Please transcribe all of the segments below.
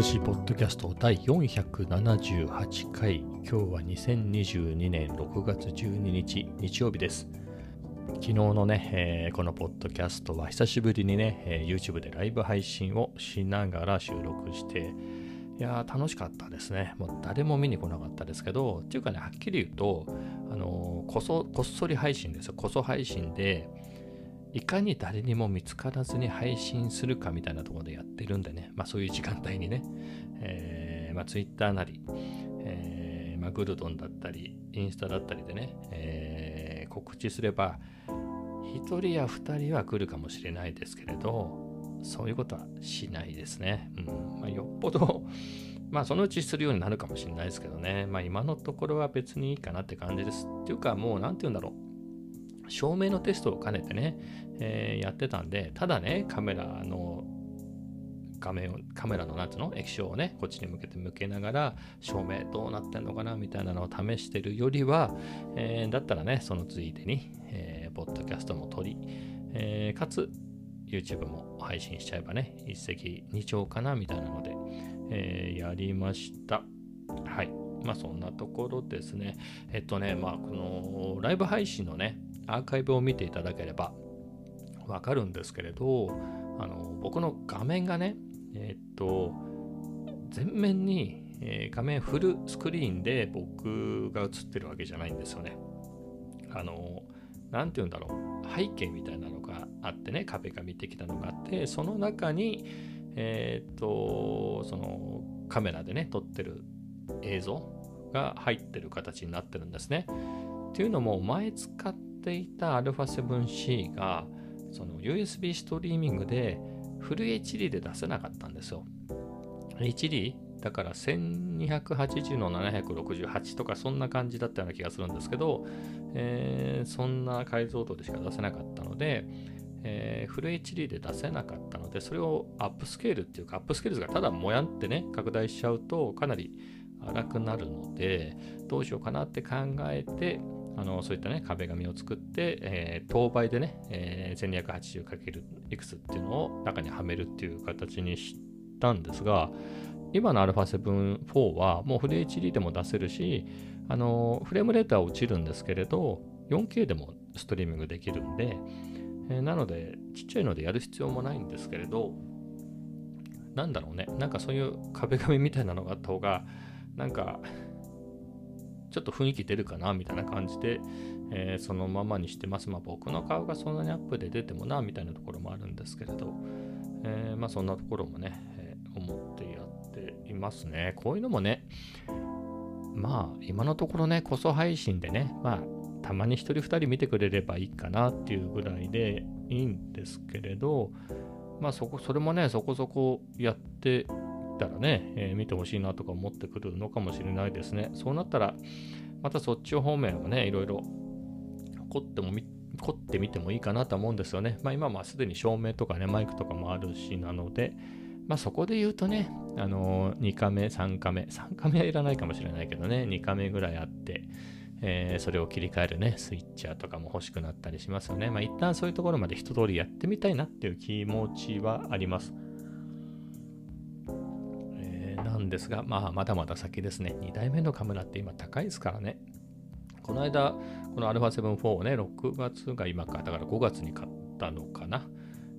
寿司ポッドキャスト第478回。今日は2022年6月12日日曜日です。昨日のね、えー、このポッドキャストは久しぶりにね、えー、YouTube でライブ配信をしながら収録していや楽しかったですね。もう誰も見に来なかったですけどっていうかねはっきり言うとあのー、こそこっそり配信ですよ。こそ配信でいかに誰にも見つからずに配信するかみたいなところでやってるんでね、まあそういう時間帯にね、えー、まあ Twitter なり、えー、まあグルドンだったり、インスタだったりでね、えー、告知すれば、1人や2人は来るかもしれないですけれど、そういうことはしないですね。うんまあ、よっぽどまあそのうちするようになるかもしれないですけどね。まあ今のところは別にいいかなって感じです。っていうかもう何て言うんだろう。照明のテストを兼ねてね、えー、やってたんで、ただね、カメラの画面を、カメラのなんつうの液晶をね、こっちに向けて向けながら、照明どうなってんのかなみたいなのを試してるよりは、えー、だったらね、そのついでに、えー、ポッドキャストも撮り、えー、かつ、YouTube も配信しちゃえばね、一石二鳥かなみたいなので、えー、やりました。はい。まあそんなところですね。えっとね、まあこのライブ配信のね、アーカイブを見ていただければわかるんですけれど、あの僕の画面がね、えっと、前面に、えー、画面フルスクリーンで僕が映ってるわけじゃないんですよね。あの、なんて言うんだろう、背景みたいなのがあってね、壁が見てきたのがあって、その中に、えー、っと、そのカメラでね、撮ってる映像が入ってる形になってるんですね。っていうのも、前使っていた α7C が、その USB ストリーミングでフル HD で出せなかったんですよ。HD? だから1280の768とかそんな感じだったような気がするんですけど、えー、そんな解像度でしか出せなかったので、えー、フル HD で出せなかったので、それをアップスケールっていうか、アップスケールがただもやってね、拡大しちゃうとかなり荒くなるので、どうしようかなって考えて、あのそういったね、壁紙を作って、えー、等倍でね、えー、1280× いくつっていうのを中にはめるっていう形にしたんですが、今の α7-4 はもうフル HD でも出せるし、あのフレームレートは落ちるんですけれど、4K でもストリーミングできるんで、えー、なので、ちっちゃいのでやる必要もないんですけれど、なんだろうね、なんかそういう壁紙みたいなのがあった方が、なんか、ちょっと雰囲気出るかなみたいな感じで、えー、そのままにしてます。まあ僕の顔がそんなにアップで出てもなみたいなところもあるんですけれど、えー、まあそんなところもね、えー、思ってやっていますね。こういうのもね、まあ今のところね、こそ配信でね、まあたまに1人2人見てくれればいいかなっていうぐらいでいいんですけれど、まあそこ、それもね、そこそこやってたらね、えー、見てほしいなとか思ってくるのかもしれないですね。そうなったら、またそっち方面をね、いろいろ凝っても凝ってみてもいいかなと思うんですよね。まあ今はすでに照明とかね、マイクとかもあるしなので、まあそこで言うとね、あのー、2カメ、3カメ、3カメはいらないかもしれないけどね、2カメぐらいあって、えー、それを切り替えるね、スイッチャーとかも欲しくなったりしますよね。まあ一旦そういうところまで一通りやってみたいなっていう気持ちはあります。ですが、まあ、まだまだ先ですね。2代目のカメラって今高いですからね。この間、この α7-4 をね、6月が今か、だから5月に買ったのかな。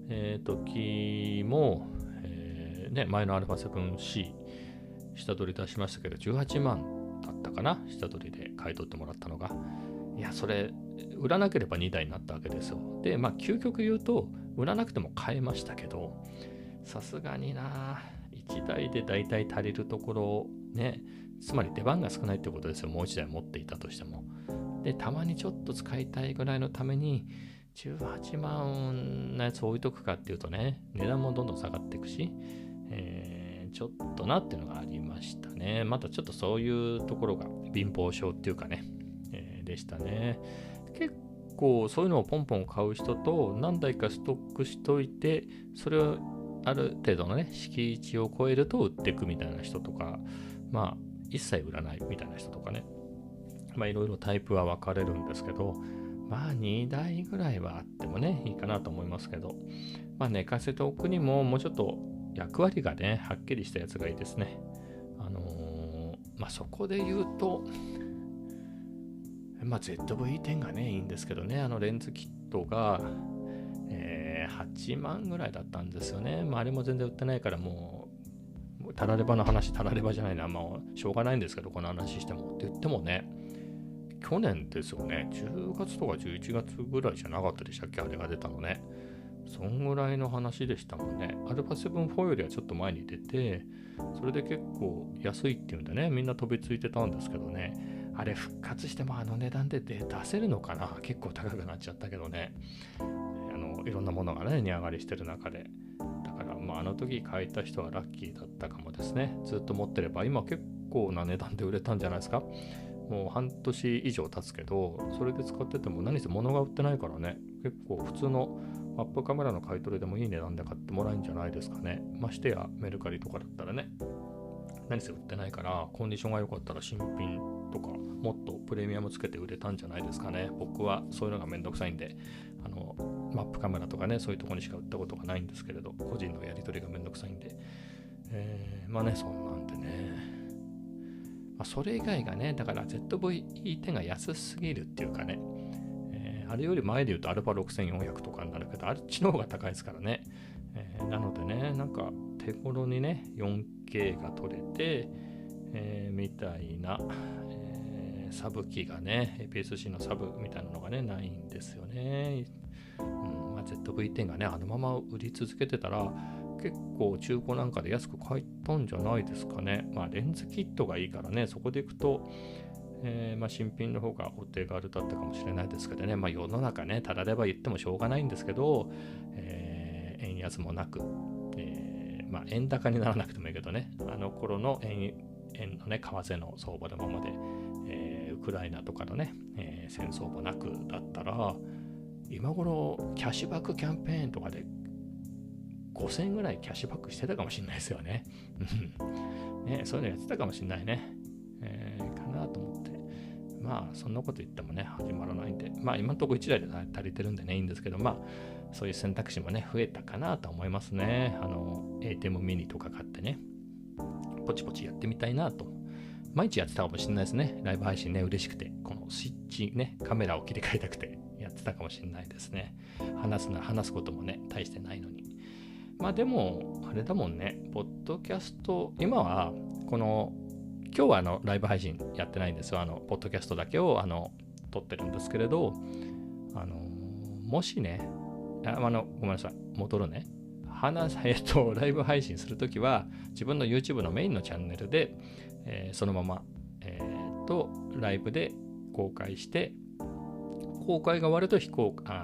えー、時も、えー、ね、前の α7C、下取り出しましたけど、18万だったかな。下取りで買い取ってもらったのが。いや、それ、売らなければ2台になったわけですよ。で、まあ、究極言うと、売らなくても買えましたけど、さすがになぁ1台で大体足りるところね、つまり出番が少ないってことですよ。もう1台持っていたとしても。で、たまにちょっと使いたいぐらいのために、18万のやつ置いとくかっていうとね、値段もどんどん下がっていくし、えー、ちょっとなっていうのがありましたね。またちょっとそういうところが貧乏症っていうかね、えー、でしたね。結構そういうのをポンポン買う人と何台かストックしといて、それをある程度のね、敷地を超えると売っていくみたいな人とか、まあ、一切売らないみたいな人とかね、まあ、いろいろタイプは分かれるんですけど、まあ、2台ぐらいはあってもね、いいかなと思いますけど、まあ、寝かせておくにも、もうちょっと役割がね、はっきりしたやつがいいですね。あのー、まあ、そこで言うと、まあ、ZV-10 がね、いいんですけどね、あのレンズキットが、8万ぐらいだったんですよね。まあ、あれも全然売ってないからもう、たらればの話、たらればじゃないな、まあ、しょうがないんですけど、この話しても。って言ってもね、去年ですよね、10月とか11月ぐらいじゃなかったでしたっけ、あれが出たのね。そんぐらいの話でしたもんね。アルファ7-4よりはちょっと前に出て、それで結構安いっていうんでね、みんな飛びついてたんですけどね、あれ復活してもあの値段で出せるのかな？結構高くなっちゃったけどね。いろんなものがね、値上がりしてる中で。だから、まあ、あの時買えた人はラッキーだったかもですね。ずっと持ってれば、今結構な値段で売れたんじゃないですか。もう半年以上経つけど、それで使ってても何せ物が売ってないからね、結構普通のアップカメラの買い取りでもいい値段で買ってもらえるんじゃないですかね。ましてやメルカリとかだったらね、何せ売ってないから、コンディションが良かったら新品とか、もっとプレミアムつけて売れたんじゃないですかね。僕はそういうのがめんどくさいんで、マップカメラとかね、そういうとこにしか売ったことがないんですけれど、個人のやり取りがめんどくさいんで、えー、まあね、そんなんでね、まあ、それ以外がね、だから ZV-E10 が安すぎるっていうかね、えー、あれより前で言うと α6400 とかになるけど、あっちの方が高いですからね。えー、なのでね、なんか手頃にね、4K が撮れて、えー、みたいな、えー、サブ機がね、APS-C のサブみたいなのがね、ないんですよね。うんまあ、ZV-10 がね、あのまま売り続けてたら、結構中古なんかで安く買えたんじゃないですかね。まあレンズキットがいいからね、そこでいくと、えー、まあ、新品の方がお手軽だったかもしれないですけどね、まあ、世の中ね、ただれば言ってもしょうがないんですけど、えー、円安もなく、えー、まあ、円高にならなくてもいいけどね、あの頃の円円のね、為替の相場のままで、えウクライナとかのね、え戦争もなくだったら、今頃キャッシュバックキャンペーンとかで5000円ぐらいキャッシュバックしてたかもしれないですよね。ねそういうのやってたかもしれないね。えー、かなと思って。まあ、そんなこと言ってもね、始まらないんで、まあ、今のところ1台で足りてるんでね、いいんですけど、まあ、そういう選択肢もね、増えたかなと思いますね。あの、ATEM ミニとか買ってね、ポチポチやってみたいなと。毎日やってたかもしれないですね。ライブ配信ね、嬉しくて、このスイッチね、カメラを切り替えたくてってたかもしれないですね。話すな、話すこともね、大してないのに。まあでも、あれだもんね、ポッドキャスト、今は、この、今日はあのライブ配信やってないんですよ。あの、ポッドキャストだけをあの撮ってるんですけれど、あの、もしね、ああの、ごめんなさい、戻るね。話、えっと、ライブ配信するときは、自分の YouTube のメインのチャンネルで、えー、そのまま、えー、と、ライブで公開して、公開が終わると非公開、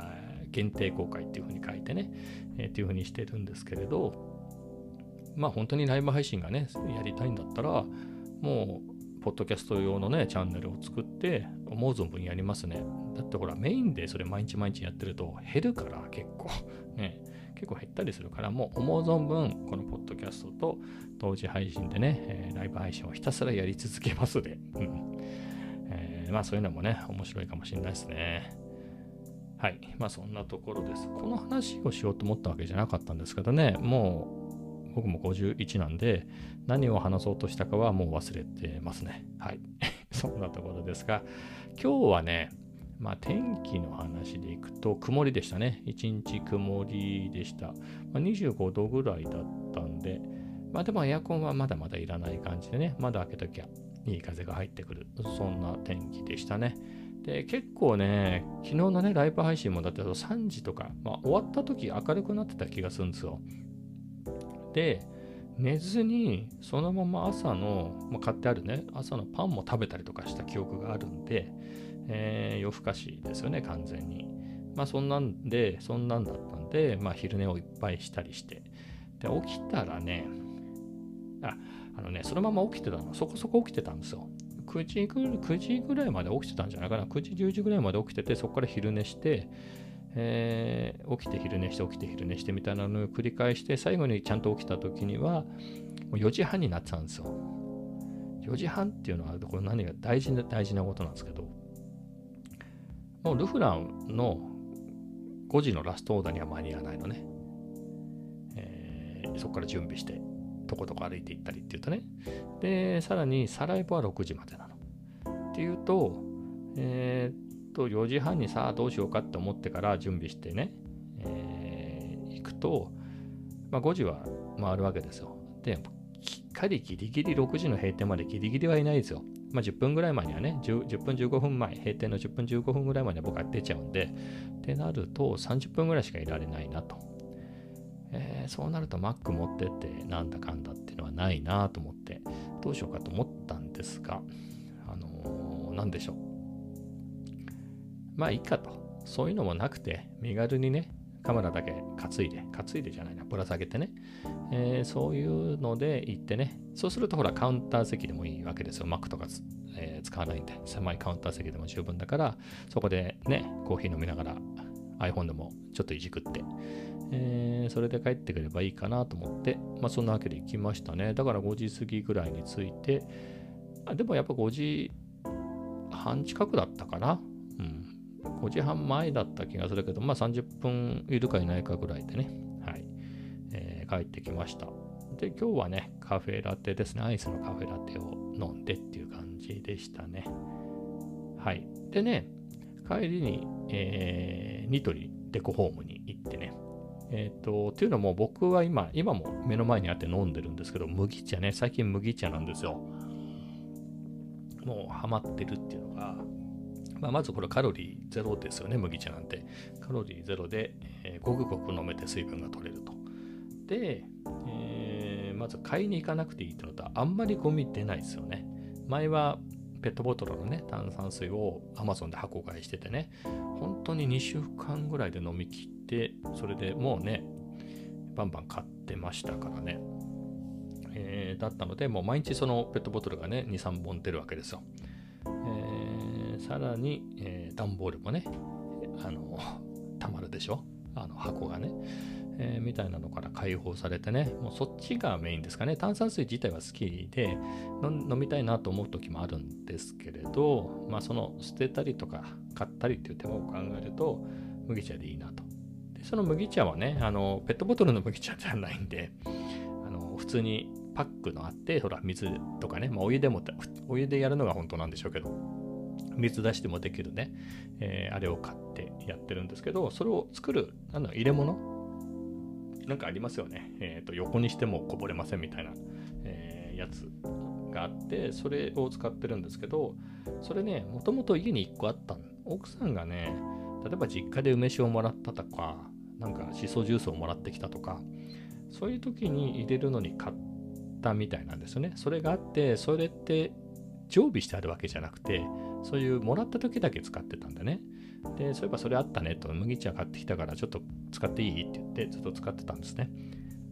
限定公開っていうふうに書いてね、えー、っていうふうにしてるんですけれど、まあ本当にライブ配信がね、やりたいんだったら、もう、ポッドキャスト用のね、チャンネルを作って、思う存分やりますね。だってほら、メインでそれ毎日毎日やってると減るから結構、ね、結構減ったりするから、もう思う存分、このポッドキャストと同時配信でね、えー、ライブ配信をひたすらやり続けますで、うんえー、まあそういうのもね、面白いかもしれないですね。はい。まあそんなところです。この話をしようと思ったわけじゃなかったんですけどね、もう僕も51なんで、何を話そうとしたかはもう忘れてますね。はい。そんなところですが、今日はね、まあ天気の話でいくと曇りでしたね。一日曇りでした。まあ、25度ぐらいだったんで、まあでもエアコンはまだまだいらない感じでね、窓開けときゃいい風が入ってくる。そんな天気でしたね。で、結構ね、昨日のね、ライブ配信もだって3時とか、まあ、終わった時明るくなってた気がするんですよ。で、寝ずに、そのまま朝の、まあ、買ってあるね、朝のパンも食べたりとかした記憶があるんで、えー、夜更かしですよね、完全に。まあ、そんなんで、そんなんだったんで、まあ、昼寝をいっぱいしたりして。で、起きたらね、あ、あのね、そのまま起きてたの、そこそこ起きてたんですよ。9時ぐらい、9時ぐらいまで起きてたんじゃないかな。9時、10時ぐらいまで起きてて、そこから昼寝して、えー、起きて昼寝して起きて昼寝してみたいなのを繰り返して最後にちゃんと起きた時にはもう4時半になってたんですよ。4時半っていうのはこれ何が大事な大事なことなんですけどもうルフランの5時のラストオーダーには間に合わないのね。えー、そこから準備してとことこ歩いていったりっていうとね。でさらにサライボは6時までなの。っていうとえー、っと4時半にさあどうしようかって思ってから準備してね、えー、行くと、まあ、5時は回るわけですよ。できっかりギリギリ6時の閉店までギリギリはいないですよ。まあ、10分ぐらい前にはね10、10分15分前、閉店の10分15分ぐらいまで僕は出ちゃうんで、ってなると30分ぐらいしかいられないなと。えー、そうなると Mac 持ってってなんだかんだっていうのはないなと思って、どうしようかと思ったんですが、あのー、なんでしょう。まあいいかと。そういうのもなくて、身軽にね、カメラだけ担いで、担いでじゃないな、ぶら下げてね、えー、そういうので行ってね、そうするとほらカウンター席でもいいわけですよ。Mac とか、えー、使わないんで、狭いカウンター席でも十分だから、そこでね、コーヒー飲みながら iPhone でもちょっといじくって、えー、それで帰ってくればいいかなと思って、まあそんなわけで行きましたね。だから5時過ぎぐらいに着いて、あでもやっぱ5時半近くだったかな。うん。5時半前だった気がするけど、まあ30分いるかいないかぐらいでね、はい、えー、帰ってきました。で、今日はね、カフェラテですね、アイスのカフェラテを飲んでっていう感じでしたね。はい。でね、帰りに、えー、ニトリデコホームに行ってね、えっ、ー、と、いうのも僕は今、今も目の前にあって飲んでるんですけど、麦茶ね、最近麦茶なんですよ。もうハマってるっていうのが、まあ、まずこれカロリーゼロですよね、麦茶なんて。カロリーゼロで、えー、ごくごく飲めて水分が取れると。で、えー、まず買いに行かなくていいってのと、あんまりゴミ出ないですよね。前はペットボトルのね、炭酸水を Amazon で箱買いしててね、本当に2週間ぐらいで飲み切って、それでもうね、バンバン買ってましたからね。えー、だったので、もう毎日そのペットボトルがね、2、3本出るわけですよ。えーさらに、えー、段ボールもね、あの、たまるでしょ？あの箱がね、えー、みたいなのから解放されてね、もうそっちがメインですかね。炭酸水自体は好きで飲みたいなと思う時もあるんですけれど、まあその捨てたりとか買ったりっていう手間を考えると、麦茶でいいなと。でその麦茶はね、あの、ペットボトルの麦茶じゃないんで、あの、普通にパックのあって、ほら、水とかね、まあお湯でも、お湯でやるのが本当なんでしょうけど、水出してもできるね、えー、あれを買ってやってるんですけど、それを作る、なんだ入れ物なんかありますよね。えっ、ー、と、横にしてもこぼれませんみたいな、えー、やつがあって、それを使ってるんですけど、それね、もともと家に1個あった奥さんがね、例えば実家で梅酒をもらったとか、なんかしそジュースをもらってきたとか、そういう時に入れるのに買ったみたいなんですよね。それがあって、それって常備してあるわけじゃなくて、そういうもらった時だけ使ってたんだね。で、そういえばそれあったねと、麦茶買ってきたからちょっと使っていい？って言ってずっと使ってたんですね。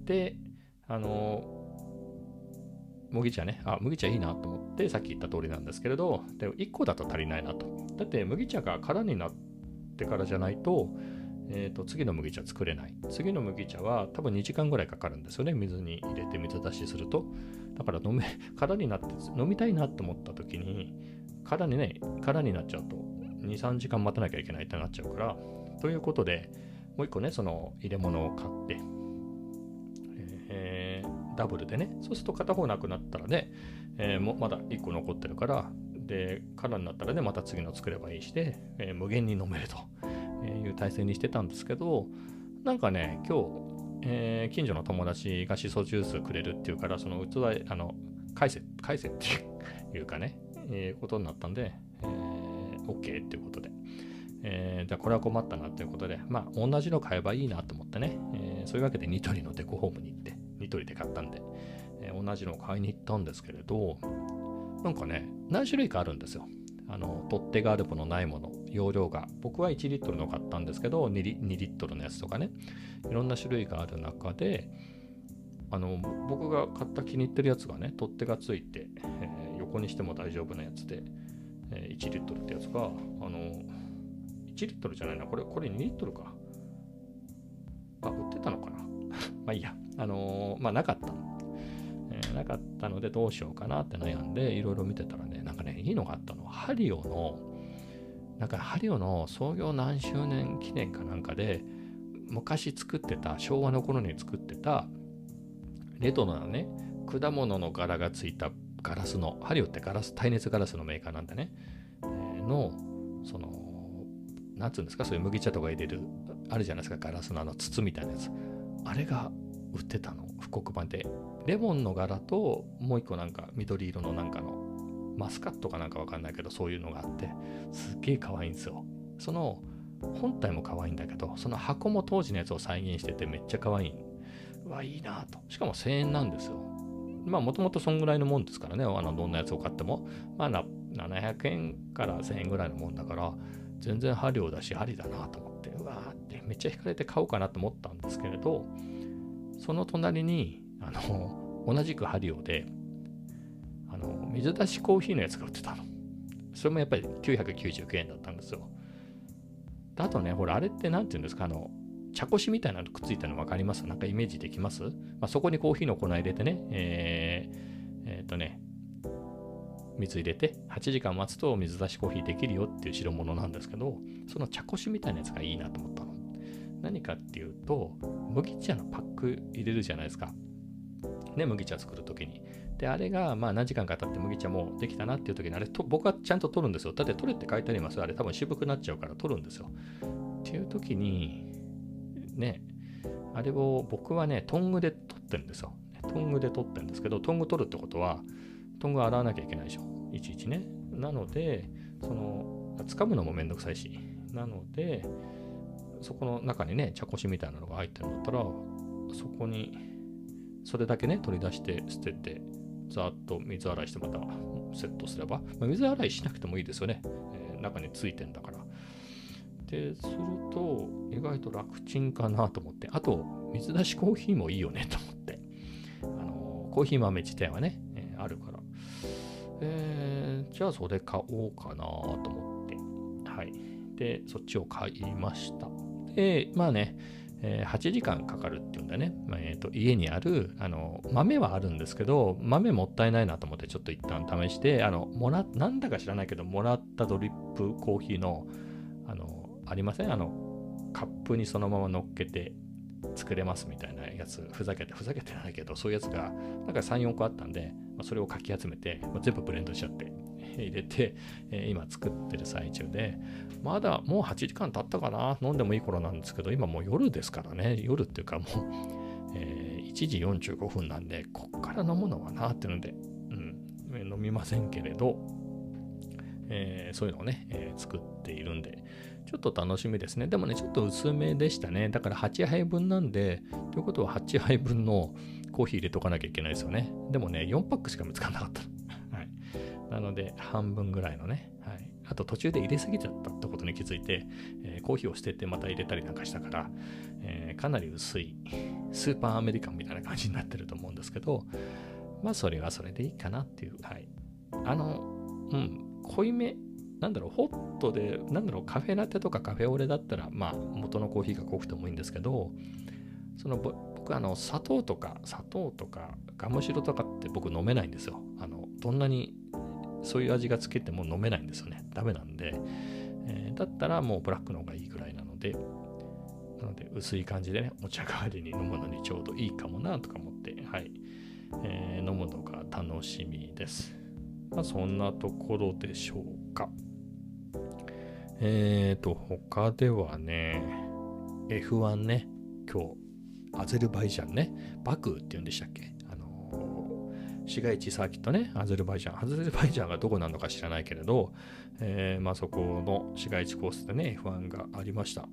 で、あの、麦茶ね、あ、麦茶いいなと思って、さっき言った通りなんですけれど、で1個だと足りないなと。だって麦茶が空になってからじゃないと、えーと、次の麦茶作れない。次の麦茶は多分2時間ぐらいかかるんですよね。水に入れて水出しすると。だから飲め、空になって飲みたいなと思った時に、空にね、空になっちゃうと、2、3時間待たなきゃいけないってなっちゃうから、ということで、もう一個ね、その入れ物を買って、えー、ダブルでね、そうすると片方なくなったらね、えー、もまだ1個残ってるから、で、空になったらね、また次の作ればいいしで、えー、無限に飲めるという体制にしてたんですけど、なんかね、今日、えー、近所の友達がしそジュースくれるっていうから、その器、あの、返せ、返せっていうかね、えー、ことになったんで、OK っていうことで。えー、じゃこれは困ったなということで、まあ同じの買えばいいなと思ってね、えー、そういうわけでニトリのデコホームに行って、ニトリで買ったんで、えー、同じのを買いに行ったんですけれど、なんかね、何種類かあるんですよ。あの、取っ手があるものないもの、容量が。僕は1リットルの買ったんですけど2リ、2リットルのやつとかね、いろんな種類がある中で、あの、僕が買った気に入ってるやつがね、取っ手がついて、え横にしても大丈夫なやつで、え、1リットルってやつが、あの、1リットルじゃないな、これ、これ2リットルか。あ、売ってたのかな まあいいや。あの、まあなかった。えー、なかったのでどうしようかなって悩んで、いろいろ見てたらね、なんかね、いいのがあったの、ハリオの、なんかハリオの創業何周年記念かなんかで、昔作ってた、昭和の頃に作ってた、レトロなね、果物の柄がついたガラスの、ハリオってガラス、耐熱ガラスのメーカーなんでね、え、の、その、なんつうんですか、そういう麦茶とか入れる、あるじゃないですか、ガラスのあの筒みたいなやつ。あれが売ってたの、復刻版で。レモンの柄と、もう一個なんか緑色のなんかの、マスカットかなんかわかんないけど、そういうのがあって、すっげえ可愛いんですよ。その、本体も可愛いんだけど、その箱も当時のやつを再現しててめっちゃ可愛い。うわ、いいなと。しかも1000円なんですよ。まあ、もともとそんぐらいのもんですからね、あの、どんなやつを買っても。まあ、700円から1000円ぐらいのもんだから、全然針を出し、針だなと思って、うわーってめっちゃ惹かれて買おうかなと思ったんですけれど、その隣に、あの、同じく針をで、あの、水出しコーヒーのやつが売ってたの。それもやっぱり999円だったんですよ。あとね、ほら、あれって何て言うんですか、あの、茶こしみたいなのくっついたの分かります？なんかイメージできます、まあ、そこにコーヒーの粉入れてね、えー、えー、っとね、水入れて8時間待つと水出しコーヒーできるよっていう代物なんですけど、その茶こしみたいなやつがいいなと思ったの。何かっていうと、麦茶のパック入れるじゃないですか。ね、麦茶作るときに。で、あれが、まあ何時間か経って麦茶もできたなっていう時に、あれと、僕はちゃんと取るんですよ。だって取れって書いてあります。あれ多分渋くなっちゃうから取るんですよ。っていう時に、ね、あれを僕はね、トングで取ってるんですよ。トングで取ってるんですけど、トング取るってことは、トング洗わなきゃいけないでしょ。いちいちね。なので、その、掴むのもめんどくさいし。なので、そこの中にね、茶こしみたいなのが入ってるんだったら、そこに、それだけね、取り出して捨てて、ざっと水洗いしてまたセットすれば、まあ、水洗いしなくてもいいですよね。えー、中についてんだから。で、すると、意外と楽ちんかなと思って、あと、水出しコーヒーもいいよねと思って、あのコーヒー豆自体はね、えー、あるから、えー、じゃあそれ買おうかなと思って、はい。で、そっちを買いました。で、まあね、えー、8時間かかるっていうんだね。まあ、えーと、家にあるあの豆はあるんですけど、豆もったいないなと思ってちょっと一旦試して、あのもらなんだか知らないけど、もらったドリップコーヒーの、あの、ありません？あの、カップにそのまま乗っけて作れますみたいなやつ、ふざけて、ふざけてないけど、そういうやつが、なんか3、4個あったんで、まあ、それをかき集めて、まあ、全部ブレンドしちゃって、入れて、えー、今作ってる最中で、まだもう8時間経ったかな？飲んでもいい頃なんですけど、今もう夜ですからね、夜っていうかもう、えー、1時45分なんで、こっから飲むのはなっていうので、うん、飲みませんけれど、えー、そういうのをね、えー、作っているんで、ちょっと楽しみですね。でもね、ちょっと薄めでしたね。だから8杯分なんで、ということは8杯分のコーヒー入れとかなきゃいけないですよね。でもね、4パックしか見つからなかった。はい。なので、半分ぐらいのね、はい。あと途中で入れすぎちゃったってことに気づいて、えー、コーヒーを捨ててまた入れたりなんかしたから、えー、かなり薄いスーパーアメリカンみたいな感じになってると思うんですけど、まあそれはそれでいいかなっていう、はい。あの、うん、濃いめ、なんだろう、ホットで、なんだろう、カフェラテとかカフェオレだったら、まあ元のコーヒーが濃くてもいいんですけど、その僕あの砂糖とか砂糖とかガムシロとかって僕飲めないんですよあのどんなにそういう味がつけても飲めないんですよね。ダメなんで、えー、だったらもうブラックの方がいいぐらいなので、なので薄い感じでね、お茶代わりに飲むのにちょうどいいかもなとか思って、はい、えー、飲むのが楽しみです。まあ、そんなところでしょうか。えーと、他ではね、F1 ね、今日、アゼルバイジャンね、バクーって言うんでしたっけ？あの市街地サーキットね、アゼルバイジャン。アゼルバイジャンがどこなのか知らないけれど、えー、まあそこの市街地コースでね、F1 がありました。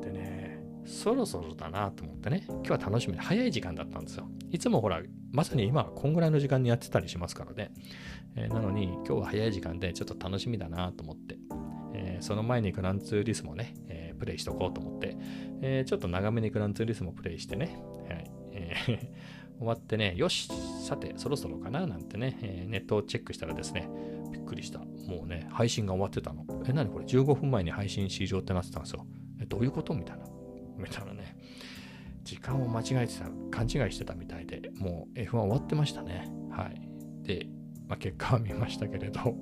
でね、そろそろだなと思ってね、今日は楽しみで早い時間だったんですよ。いつもほら、まさに今、こんぐらいの時間にやってたりしますからね。えー、なのに、今日は早い時間でちょっと楽しみだなと思って、その前にグランツーリスモね、えー、プレイしとこうと思って、えちょっと長めにグランツーリスモプレイしてね、はいえー 終わってね、よし、さて、そろそろかななんてね、えー、ネットをチェックしたらですね、びっくりした。もうね、配信が終わってたの。え、なにこれ ?15 分前に配信終了ってなってたんですよ。え、どういうこと？みたいな。みたいなね。時間を間違えてた、勘違いしてたみたいで、もう F1 終わってましたね。はい。で、まあ、結果は見ましたけれど、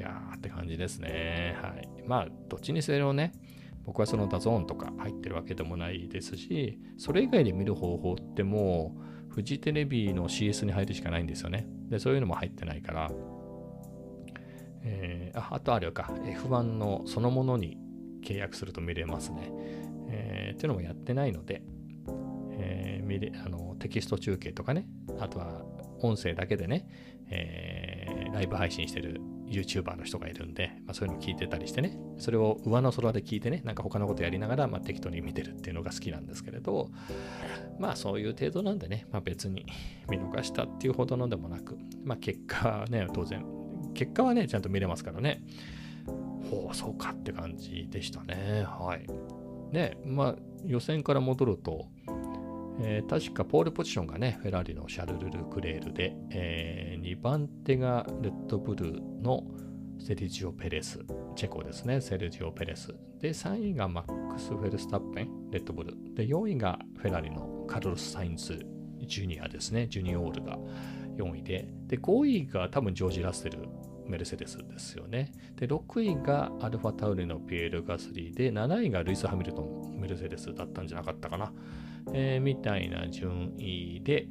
やーって感じですね。はい。まあ、どっちにせよね、僕はその DAZN とか入ってるわけでもないですし、それ以外で見る方法ってもう、フジテレビの CS に入るしかないんですよね。で、そういうのも入ってないから、えー、ああとあれか、F1 のそのものに契約すると見れますね。えー、っていうのもやってないので、えー、見れあのテキスト中継とかね、あとは音声だけでね、えー、ライブ配信してる YouTuber の人がいるんで、まあ、そういうの聞いてたりしてね、それを上の空で聞いてね、なんか他のことやりながら、まあ、適当に見てるっていうのが好きなんですけれど、まあそういう程度なんでね、まあ、別に 見逃したっていうほどのでもなく、まあ結果はね、当然、結果はね、ちゃんと見れますからね、ほう、そうかって感じでしたね。はい。で、まあ予選から戻ると、えー、確かポールポジションがね、フェラーリのシャルルル・クレールで、えー、2番手がレッドブルのセルジオ・ペレス、チェコですね、セルジオ・ペレス。で、3位がマックス・フェルスタッペン、レッドブル。で、4位がフェラーリのカルロス・サインズ・ジュニアですね、ジュニオールが4位で、で、5位が多分ジョージ・ラッセル、メルセデスですよね。で、6位がアルファタウリのピエール・ガスリーで、7位がルイス・ハミルトン、メルセデスだったんじゃなかったかな。えー、みたいな順位で、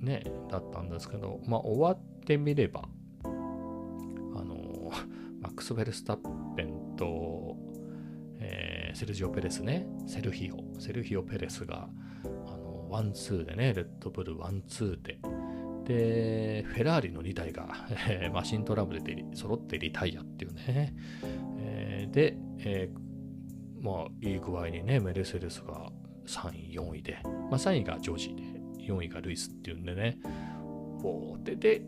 ね、だったんですけど、まあ、終わってみれば、あの、マックス・フェルスタッペンと、えー、セルジオ・ペレスね、セルヒオ、セルヒオ・ペレスが、あの、ワンツーでね、レッドブルワンツーで、で、フェラーリの2台が、えー、マシントラブルで揃ってリタイアっていうね。えー、で、えー、まあ、いい具合にね、メルセデスが3位、4位で、まあ、3位がジョージで、4位がルイスっていうんでね、おで、で、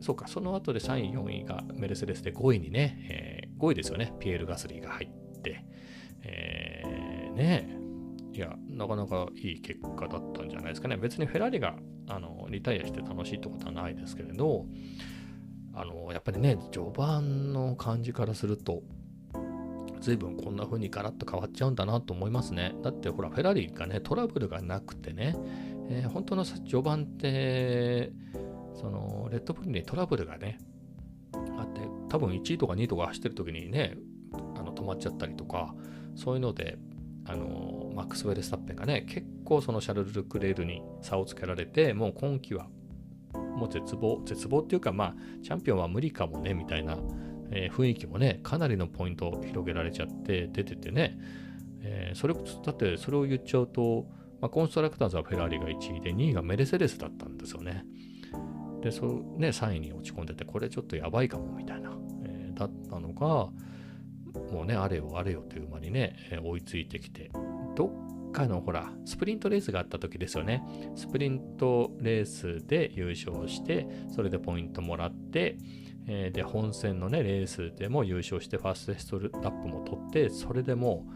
そうか、その後で3位、4位がメルセデスで5位にね、えー、5位ですよね、ピエール・ガスリーが入って、えー、ね、いや、なかなかいい結果だったんじゃないですかね。別にフェラーリがあのリタイアして楽しいってことはないですけれど、あのやっぱりね、序盤の感じからすると、随分こんな風にガラッと変わっちゃうんだなと思いますね。だってほら、フェラーリがね、トラブルがなくてね、えー、本当の序盤って、その、レッドブルにトラブルがね、あって、多分1位とか2位とか走ってる時にね、あの止まっちゃったりとか、そういうので、あのマックス・ウェルスタッペンがね、結構そのシャル・ルクレールに差をつけられて、もう今季はもう絶望、絶望っていうか、まあ、チャンピオンは無理かもね、みたいな、えー、雰囲気もね、かなりのポイントを広げられちゃって出ててね、えー、それ、だってそれを言っちゃうと、まあ、コンストラクターズはフェラーリが1位で、2位がメルセデスだったんですよね。で、そう、ね、3位に落ち込んでて、これちょっとやばいかも、みたいな、えー、だったのが、もうね、あれよあれよという間にね、え追いついてきて、どっかのほら、スプリントレースがあった時ですよね。スプリントレースで優勝して、それでポイントもらって、えー、で、本戦のね、レースでも優勝して、ファーストストラップも取って、それでも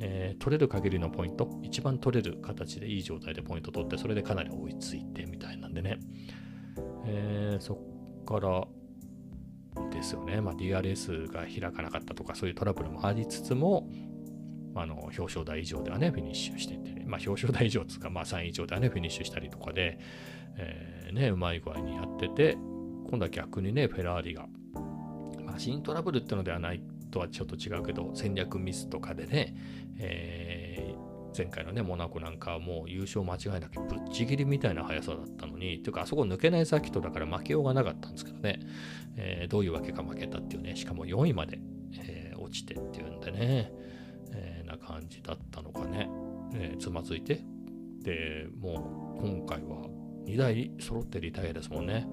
えー、取れる限りのポイント、一番取れる形でいい状態でポイント取って、それでかなり追いついてみたいなんでね。えー、そっからですよね。まあ、DRS が開かなかったとか、そういうトラブルもありつつも、あの表彰台以上ではね、フィニッシュしてて、まあ、表彰台以上つか、まあ、3位以上ではね、フィニッシュしたりとかで、えー、ね、うまい具合にやってて、今度は逆にね、フェラーリが、マシントラブルってのではないとはちょっと違うけど、戦略ミスとかでね、えー前回のね、モナコなんかはもう優勝間違いなくぶっちぎりみたいな速さだったのに、というかあそこ抜けないサーキットだから負けようがなかったんですけどね、えー、どういうわけか負けたっていうね、しかも4位まで、えー、落ちてっていうんでね、え、な感じだったのかね、えつまずいて、で、もう今回は2台揃ってリタイアですもんね。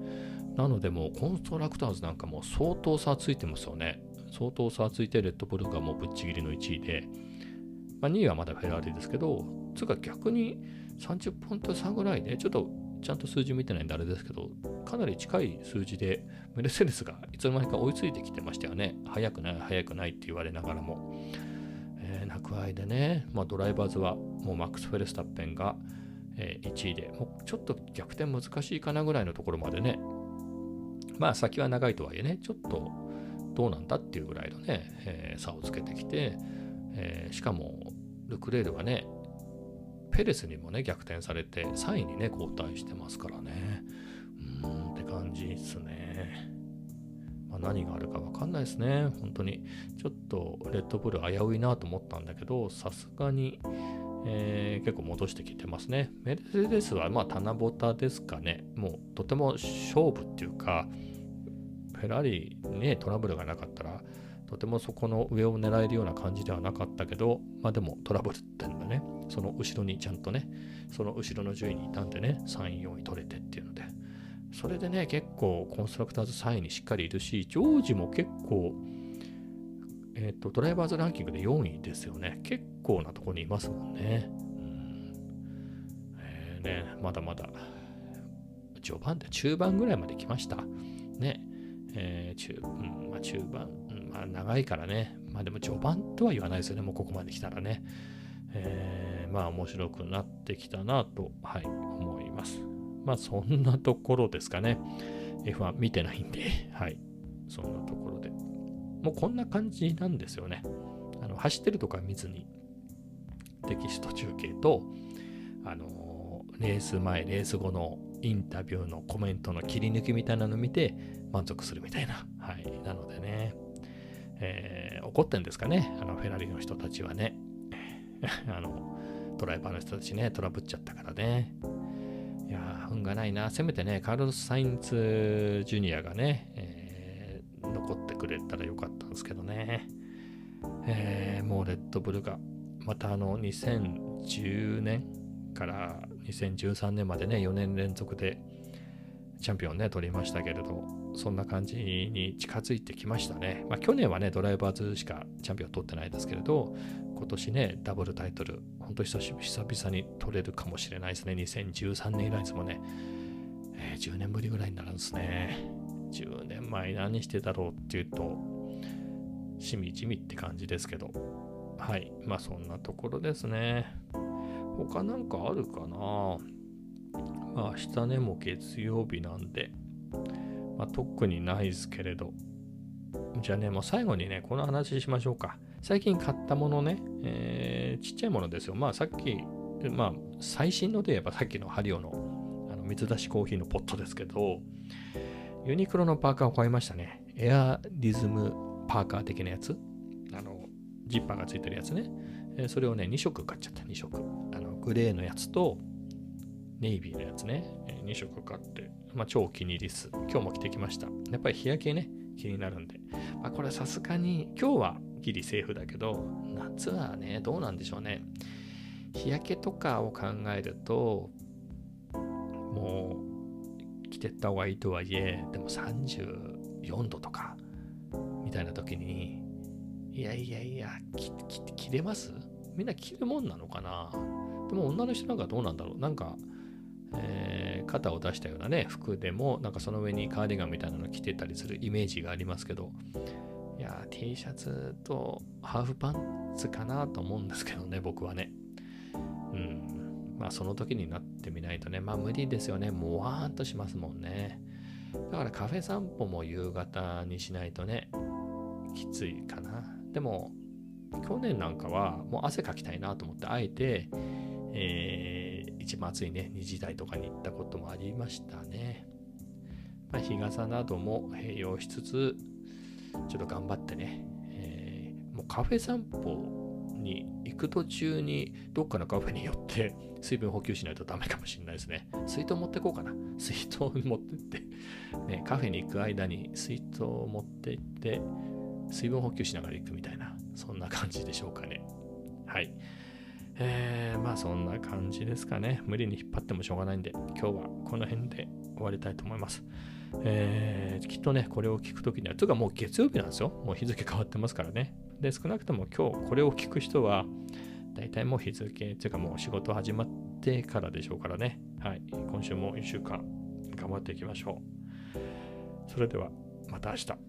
なのでもうコンストラクターズなんかも相当差ついてますよね。相当差ついてレッドブルがもうぶっちぎりの1位で、まあ、2位はまだフェラーリですけど、つうか逆に30ポイント差ぐらいで、ちょっとちゃんと数字見てないんであれですけど、かなり近い数字でメルセデスがいつの間にか追いついてきてましたよね。速くない、速くないって言われながらも。えー、なくあいでね、まあ、ドライバーズはもうマックス・フェルスタッペンが、え、1位で、もうちょっと逆転難しいかなぐらいのところまでね、まあ先は長いとはいえね、ちょっとどうなんだっていうぐらいのね、えー、差をつけてきて、えー、しかもルクレールがね、ペレスにもね、逆転されて、3位にね、交代してますからね。うーんって感じですね。まあ、何があるかわかんないですね。本当に。ちょっとレッドブル危ういなと思ったんだけど、さすがに、えー、結構戻してきてますね。メルセデスはまあ棚ぼたですかね。もうとても勝負っていうか、フェラーリね、トラブルがなかったら、とてもそこの上を狙えるような感じではなかったけど、まあでもトラブルってのはね、その後ろにちゃんとね、その後ろの順位にいたんでね、3位、4位取れてっていうので、それでね、結構コンストラクターズ3位にしっかりいるし、ジョージも結構、えっ、ー、と、ドライバーズランキングで4位ですよね。結構なとこにいますもんね。うん。えー、ね、まだまだ、序盤で中盤ぐらいまで来ました。ね。えー、中、うん、まあ中盤、うん、まあ長いからね。まあでも序盤とは言わないですよね。もうここまで来たらね。えー、まあ面白くなってきたなと、はい、思います。まあそんなところですかね。F1 見てないんで、はい。そんなところで。もうこんな感じなんですよね。あの走ってるとか見ずに、テキスト中継と、あのレース前、レース後のインタビューのコメントの切り抜きみたいなの見て満足するみたいな。はい。なのでね、えー、怒ってんですかね、あのフェラリの人たちはね。あの、ドライバーの人たちね、トラブっちゃったからね。いや運がないな。せめてね、カールス・サインツ・ジュニアがね、ドブルが、またあの、2010年から2013年までね、4年連続でチャンピオンね、取りましたけれど、そんな感じに近づいてきましたね。まあ、去年はね、ドライバーズしかチャンピオン取ってないですけれど、今年ね、ダブルタイトル、本当久々に取れるかもしれないですね。2013年以来ですもんね。えー、10年ぶりぐらいになるんですね。10年前何してたろうっていうと、しみじみって感じですけど。はい。まあそんなところですね。他なんかあるかなまあ明日ね、もう月曜日なんで、まあ、特にないですけれど。じゃあね、もう最後にね、この話しましょうか。最近買ったものね、えー、ちっちゃいものですよ。まあさっき、まあ最新ので言えばさっきのハリオのあの水出しコーヒーのポットですけど、ユニクロのパーカーを買いましたね。エアリズムパーカー的なやつ。ジッパーがついてるやつね。え、それをね、2色買っちゃった、2色。あの、グレーのやつと、ネイビーのやつね。え、2色買って、まあ超お気に入りです。今日も着てきました。やっぱり日焼けね、気になるんで。まあこれさすがに、今日はギリセーフだけど、夏はね、どうなんでしょうね。日焼けとかを考えると、もう、着てった方がいいとはいえ、でも34度とか、みたいな時に、いやいやいや、着れます？みんな着るもんなのかな？でも女の人なんかどうなんだろう？なんか、えー、肩を出したようなね、服でも、なんかその上にカーディガンみたいなの着てたりするイメージがありますけど、いや T シャツとハーフパンツかなと思うんですけどね、僕はね。うん。まあその時になってみないとね、まあ無理ですよね。もわーんとしますもんね。だからカフェ散歩も夕方にしないとね、きついかな。でも、去年なんかはもう汗かきたいなと思って、あえて、えー、一番暑いね、2時台とかに行ったこともありましたね。まあ、日傘なども併用しつつ、ちょっと頑張ってね、えー、もうカフェ散歩に行く途中にどっかのカフェに寄って水分補給しないとダメかもしれないですね。水筒持ってこうかな。水筒持ってって、ね、カフェに行く間に水筒を持ってって、水分補給しながら行くみたいな、そんな感じでしょうかね。はい。えー、まあそんな感じですかね。無理に引っ張ってもしょうがないんで、今日はこの辺で終わりたいと思います。えー、きっとね、これを聞くときには、というかもう月曜日なんですよ。もう日付変わってますからね。で、少なくとも今日これを聞く人は、大体もう日付、というかもう仕事始まってからでしょうからね。はい。今週も1週間頑張っていきましょう。それでは、また明日。